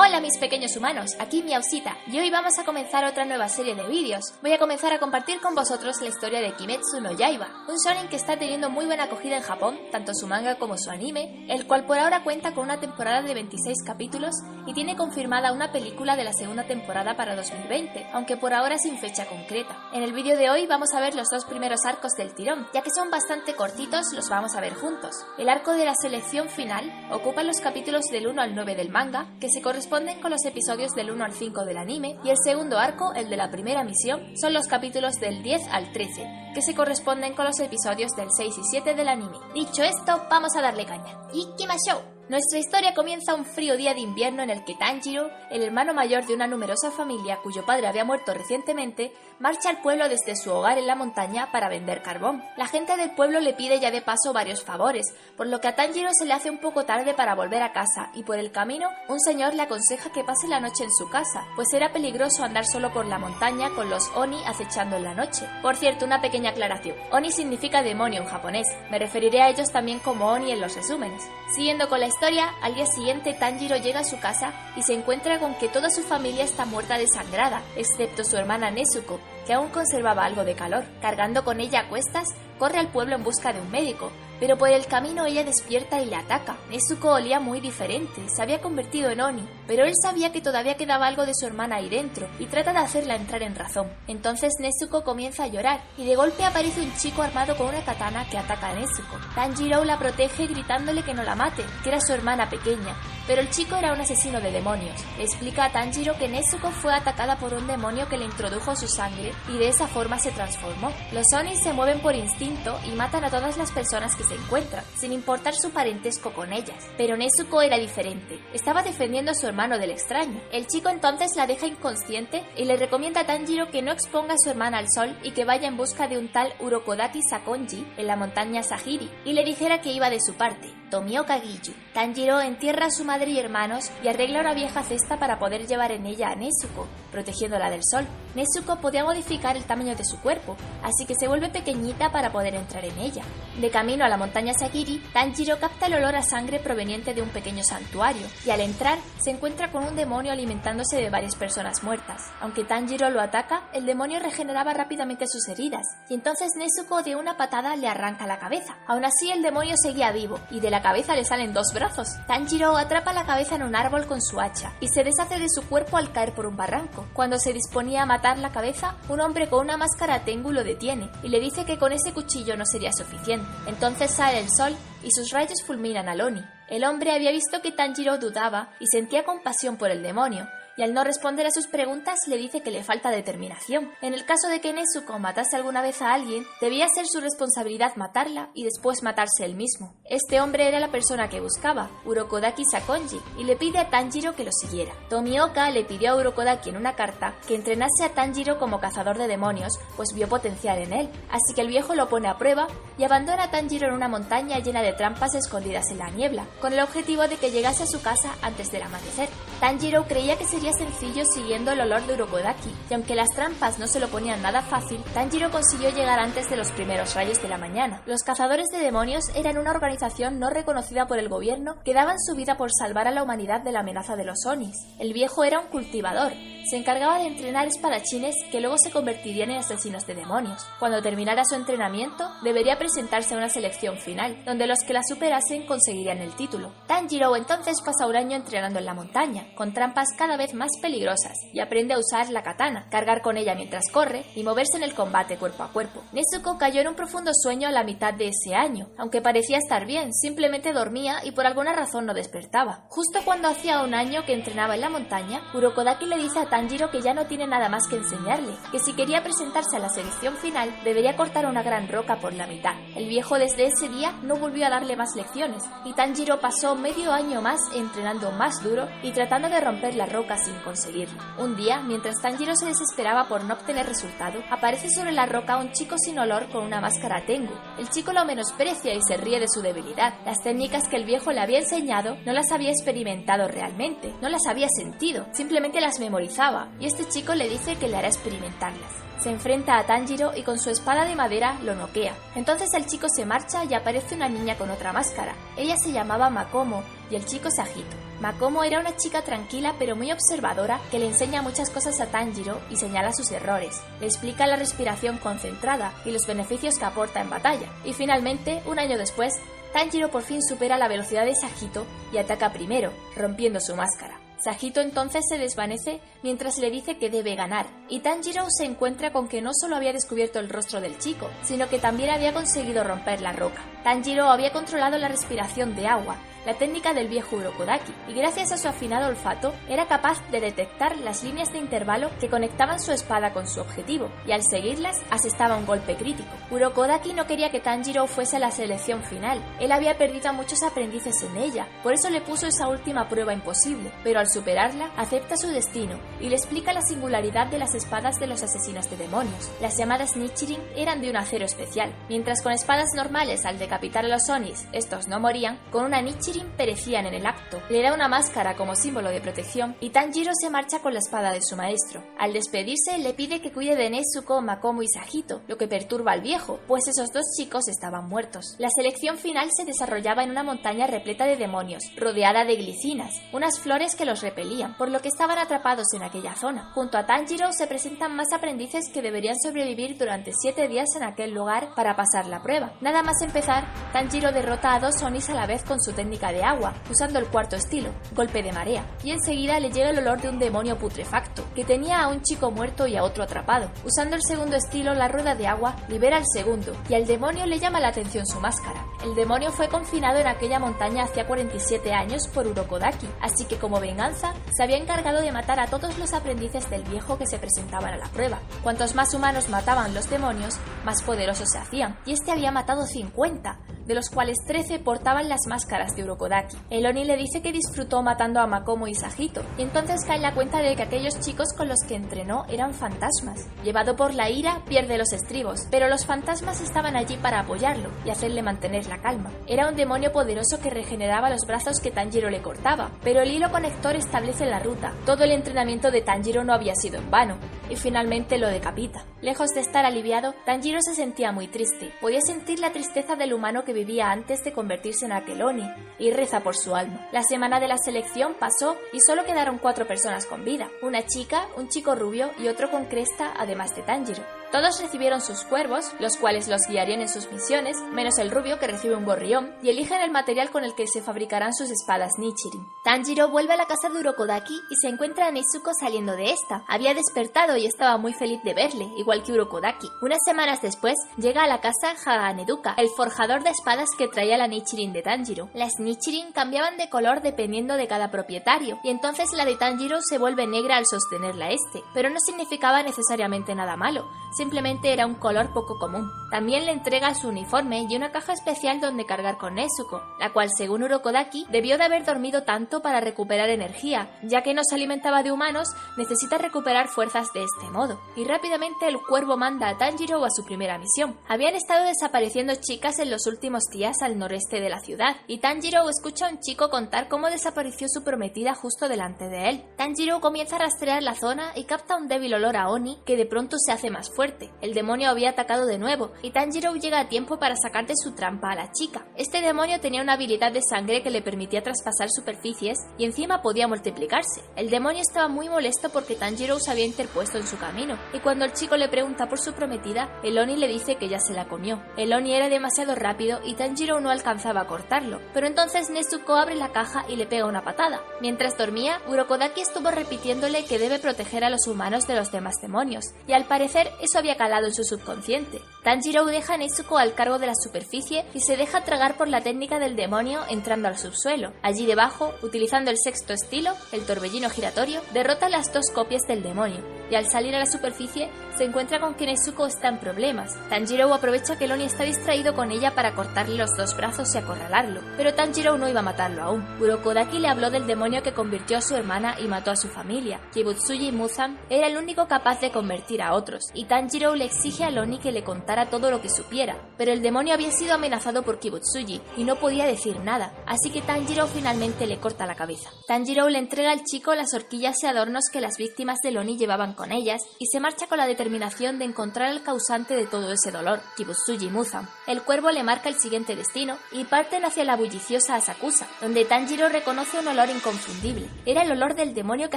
Hola mis pequeños humanos, aquí Miausita y hoy vamos a comenzar otra nueva serie de vídeos. Voy a comenzar a compartir con vosotros la historia de Kimetsu no Yaiba, un shonen que está teniendo muy buena acogida en Japón, tanto su manga como su anime, el cual por ahora cuenta con una temporada de 26 capítulos y tiene confirmada una película de la segunda temporada para 2020, aunque por ahora sin fecha concreta. En el vídeo de hoy vamos a ver los dos primeros arcos del tirón, ya que son bastante cortitos, los vamos a ver juntos. El arco de la selección final ocupa los capítulos del 1 al 9 del manga, que se corresponden con los episodios del 1 al 5 del anime, y el segundo arco, el de la primera misión, son los capítulos del 10 al 13, que se corresponden con los episodios del 6 y 7 del anime. Dicho esto, vamos a darle caña. ¡Ikimashou! Nuestra historia comienza un frío día de invierno en el que Tanjiro, el hermano mayor de una numerosa familia cuyo padre había muerto recientemente, marcha al pueblo desde su hogar en la montaña para vender carbón. La gente del pueblo le pide ya de paso varios favores, por lo que a Tanjiro se le hace un poco tarde para volver a casa y por el camino un señor le aconseja que pase la noche en su casa, pues era peligroso andar solo por la montaña con los Oni acechando en la noche. Por cierto, una pequeña aclaración. Oni significa demonio en japonés. Me referiré a ellos también como Oni en los resúmenes. Siguiendo con la historia, al día siguiente Tanjiro llega a su casa y se encuentra con que toda su familia está muerta desangrada, excepto su hermana Nezuko, que aún conservaba algo de calor. Cargando con ella a cuestas, corre al pueblo en busca de un médico, pero por el camino ella despierta y le ataca. Nezuko olía muy diferente, se había convertido en Oni, pero él sabía que todavía quedaba algo de su hermana ahí dentro y trata de hacerla entrar en razón. Entonces Nezuko comienza a llorar y de golpe aparece un chico armado con una katana que ataca a Nezuko. Tanjiro la protege gritándole que no la mate, que era su hermana pequeña, pero el chico era un asesino de demonios. Explica a Tanjiro que Nezuko fue atacada por un demonio que le introdujo su sangre y de esa forma se transformó. Los Onis se mueven por instinto y matan a todas las personas que se encuentran, sin importar su parentesco con ellas. Pero Nezuko era diferente. Estaba defendiendo a su hermano del extraño. El chico entonces la deja inconsciente y le recomienda a Tanjiro que no exponga a su hermana al sol y que vaya en busca de un tal Urokodaki Sakonji en la montaña Sahiri y le dijera que iba de su parte. Tomioka Giyu. Tanjiro entierra a su madre y hermanos y arregla una vieja cesta para poder llevar en ella a Nezuko, protegiéndola del sol. Nezuko podía modificar el tamaño de su cuerpo, así que se vuelve pequeñita para poder entrar en ella. De camino a la montaña Sagiri, Tanjiro capta el olor a sangre proveniente de un pequeño santuario, y al entrar se encuentra con un demonio alimentándose de varias personas muertas. Aunque Tanjiro lo ataca, el demonio regeneraba rápidamente sus heridas, y entonces Nezuko de una patada le arranca la cabeza. Aún así el demonio seguía vivo, y de la cabeza le salen dos brazos. Tanjiro atrapa la cabeza en un árbol con su hacha, y se deshace de su cuerpo al caer por un barranco. Cuando se disponía a matar la cabeza, un hombre con una máscara Tengu lo detiene, y le dice que con ese cuchillo no sería suficiente. Entonces sale el sol y sus rayos fulminan a Loni. El hombre había visto que Tanjiro dudaba y sentía compasión por el demonio, y al no responder a sus preguntas le dice que le falta determinación. En el caso de que Nezuko matase alguna vez a alguien, debía ser su responsabilidad matarla y después matarse él mismo. Este hombre era la persona que buscaba, Urokodaki Sakonji, y le pide a Tanjiro que lo siguiera. Tomioka le pidió a Urokodaki en una carta que entrenase a Tanjiro como cazador de demonios, pues vio potencial en él, así que el viejo lo pone a prueba y abandona a Tanjiro en una montaña llena de trampas escondidas en la niebla, con el objetivo de que llegase a su casa antes del amanecer. Tanjiro creía que sería sencillo siguiendo el olor de Urokodaki, y aunque las trampas no se lo ponían nada fácil, Tanjiro consiguió llegar antes de los primeros rayos de la mañana. Los cazadores de demonios eran una organización no reconocida por el gobierno que daban su vida por salvar a la humanidad de la amenaza de los Onis. El viejo era un cultivador, se encargaba de entrenar espadachines que luego se convertirían en asesinos de demonios. Cuando terminara su entrenamiento, debería presentarse a una selección final, donde los que la superasen conseguirían el título. Tanjiro entonces pasa un año entrenando en la montaña, con trampas cada vez más peligrosas, y aprende a usar la katana, cargar con ella mientras corre y moverse en el combate cuerpo a cuerpo. Nezuko cayó en un profundo sueño a la mitad de ese año, aunque parecía estar bien, simplemente dormía y por alguna razón no despertaba. Justo cuando hacía un año que entrenaba en la montaña, Urokodaki le dice a Tanjiro que ya no tiene nada más que enseñarle, que si quería presentarse a la selección final debería cortar una gran roca por la mitad. El viejo desde ese día no volvió a darle más lecciones, y Tanjiro pasó medio año más entrenando más duro y tratando de romper la roca sin conseguirlo. Un día, mientras Tanjiro se desesperaba por no obtener resultado, aparece sobre la roca un chico sin olor con una máscara Tengu. El chico lo menosprecia y se ríe de su debilidad. Las técnicas que el viejo le había enseñado no las había experimentado realmente, no las había sentido, simplemente las memorizaba, y este chico le dice que le hará experimentarlas. Se enfrenta a Tanjiro y con su espada de madera lo noquea. Entonces el chico se marcha y aparece una niña con otra máscara. Ella se llamaba Makomo y el chico Sagito. Makomo era una chica tranquila pero muy observadora que le enseña muchas cosas a Tanjiro y señala sus errores. Le explica la respiración concentrada y los beneficios que aporta en batalla. Y finalmente, un año después, Tanjiro por fin supera la velocidad de Sajito y ataca primero, rompiendo su máscara. Sajito entonces se desvanece mientras le dice que debe ganar, y Tanjiro se encuentra con que no solo había descubierto el rostro del chico, sino que también había conseguido romper la roca. Tanjiro había controlado la respiración de agua, la técnica del viejo Urokodaki, y gracias a su afinado olfato era capaz de detectar las líneas de intervalo que conectaban su espada con su objetivo, y al seguirlas asestaba un golpe crítico. Urokodaki no quería que Tanjiro fuese a la selección final, él había perdido a muchos aprendices en ella, por eso le puso esa última prueba imposible, pero al superarla acepta su destino y le explica la singularidad de las espadas de los asesinos de demonios. Las llamadas Nichirin eran de un acero especial, mientras con espadas normales al decapitar a los Onis estos no morían, con una Nichirin perecían en el acto. Le da una máscara como símbolo de protección y Tanjiro se marcha con la espada de su maestro. Al despedirse, le pide que cuide de Nezuko, Makomo y Sajito, lo que perturba al viejo, pues esos dos chicos estaban muertos. La selección final se desarrollaba en una montaña repleta de demonios, rodeada de glicinas, unas flores que los repelían, por lo que estaban atrapados en aquella zona. Junto a Tanjiro se presentan más aprendices que deberían sobrevivir durante siete días en aquel lugar para pasar la prueba. Nada más empezar, Tanjiro derrota a dos Onis a la vez con su técnica de agua, usando el cuarto estilo, golpe de marea, y enseguida le llega el olor de un demonio putrefacto, que tenía a un chico muerto y a otro atrapado. Usando el segundo estilo, la rueda de agua libera al segundo, y al demonio le llama la atención su máscara. El demonio fue confinado en aquella montaña hacía 47 años por Urokodaki, así que como venganza, se había encargado de matar a todos los aprendices del viejo que se presentaban a la prueba. Cuantos más humanos mataban los demonios, más poderosos se hacían, y este había matado 50, de los cuales 13 portaban las máscaras de Urokodaki. El Oni le dice que disfrutó matando a Makomo y Sajito, y entonces cae en la cuenta de que aquellos chicos con los que entrenó eran fantasmas. Llevado por la ira, pierde los estribos, pero los fantasmas estaban allí para apoyarlo y hacerle mantener la calma. Era un demonio poderoso que regeneraba los brazos que Tanjiro le cortaba, pero el hilo conector establece la ruta. Todo el entrenamiento de Tanjiro no había sido en vano, y finalmente lo decapita. Lejos de estar aliviado, Tanjiro se sentía muy triste. Podía sentir la tristeza del humano que vivía antes de convertirse en aquel Oni, y reza por su alma. La semana de la selección pasó y solo quedaron cuatro personas con vida, una chica, un chico rubio y otro con cresta, además de Tanjiro. Todos recibieron sus cuervos, los cuales los guiarían en sus misiones, menos el rubio que recibe un gorrión, y eligen el material con el que se fabricarán sus espadas Nichirin. Tanjiro vuelve a la casa de Urokodaki y se encuentra a Nezuko saliendo de esta. Había despertado y estaba muy feliz de verle, igual que Urokodaki. Unas semanas después, llega a la casa Haganeduka, el forjador de espadas que traía la Nichirin de Tanjiro. Las Nichirin cambiaban de color dependiendo de cada propietario, y entonces la de Tanjiro se vuelve negra al sostenerla este, pero no significaba necesariamente nada malo simplemente era un color poco común. También le entrega su uniforme y una caja especial donde cargar con Nezuko, la cual según Urokodaki debió de haber dormido tanto para recuperar energía, ya que no se alimentaba de humanos, necesita recuperar fuerzas de este modo. Y rápidamente el cuervo manda a Tanjiro a su primera misión. Habían estado desapareciendo chicas en los últimos días al noreste de la ciudad, y Tanjiro escucha a un chico contar cómo desapareció su prometida justo delante de él. Tanjiro comienza a rastrear la zona y capta un débil olor a Oni que de pronto se hace más fuerte el demonio había atacado de nuevo, y Tanjiro llega a tiempo para sacar de su trampa a la chica. Este demonio tenía una habilidad de sangre que le permitía traspasar superficies y encima podía multiplicarse. El demonio estaba muy molesto porque Tanjiro se había interpuesto en su camino, y cuando el chico le pregunta por su prometida, el Oni le dice que ya se la comió. El Oni era demasiado rápido y Tanjiro no alcanzaba a cortarlo, pero entonces Nezuko abre la caja y le pega una patada. Mientras dormía, Urokodaki estuvo repitiéndole que debe proteger a los humanos de los demás demonios, y al parecer eso había calado en su subconsciente. Tanjiro deja a Nezuko al cargo de la superficie y se deja tragar por la técnica del demonio entrando al subsuelo. Allí debajo, utilizando el sexto estilo, el torbellino giratorio, derrota las dos copias del demonio, y al salir a la superficie se encuentra con que Nezuko está en problemas. Tanjiro aprovecha que Loni está distraído con ella para cortarle los dos brazos y acorralarlo, pero Tanjiro no iba a matarlo aún. Urokodaki le habló del demonio que convirtió a su hermana y mató a su familia. Kibutsuji Muzan era el único capaz de convertir a otros, y Tanjiro le exige a Loni que le contara todo lo que supiera, pero el demonio había sido amenazado por Kibutsuji y no podía decir nada, así que Tanjiro finalmente le corta la cabeza. Tanjiro le entrega al chico las horquillas y adornos que las víctimas de Loni llevaban con ellas y se marcha con la determinación de encontrar el causante de todo ese dolor, Kibutsuji Muzan. El cuervo le marca el siguiente destino y parten hacia la bulliciosa Asakusa, donde Tanjiro reconoce un olor inconfundible. Era el olor del demonio que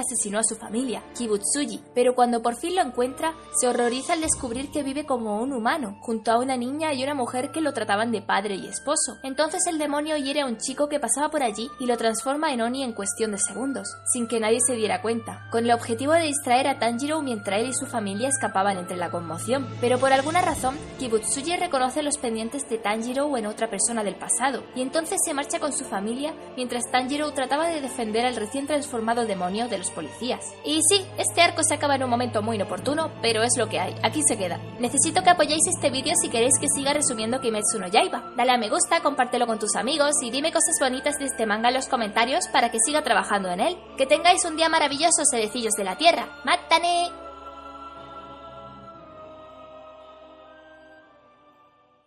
asesinó a su familia, Kibutsuji, pero cuando por fin lo encuentra, se horroriza al descubrir que vive como un humano, junto a una niña y una mujer que lo trataban de padre y esposo. Entonces el demonio hiere a un chico que pasaba por allí y lo transforma en Oni en cuestión de segundos, sin que nadie se diera cuenta, con el objetivo de distraer a Tanjiro mientras él y su familia escapaban entre la conmoción. Pero por alguna razón, Kibutsuji reconoce los pendientes de Tanjiro en otra persona del pasado, y entonces se marcha con su familia mientras Tanjiro trataba de defender al recién transformado demonio de los policías. Y sí, este arco se acaba en un momento muy inoportuno, pero es lo que hay, aquí se queda. Necesito que apoyéis este vídeo si queréis que siga resumiendo Kimetsu no Yaiba. Dale a me gusta, compártelo con tus amigos y dime cosas bonitas de este manga en los comentarios para que siga trabajando en él. Que tengáis un día maravilloso, cerecillos de la Tierra. ¡Mátane!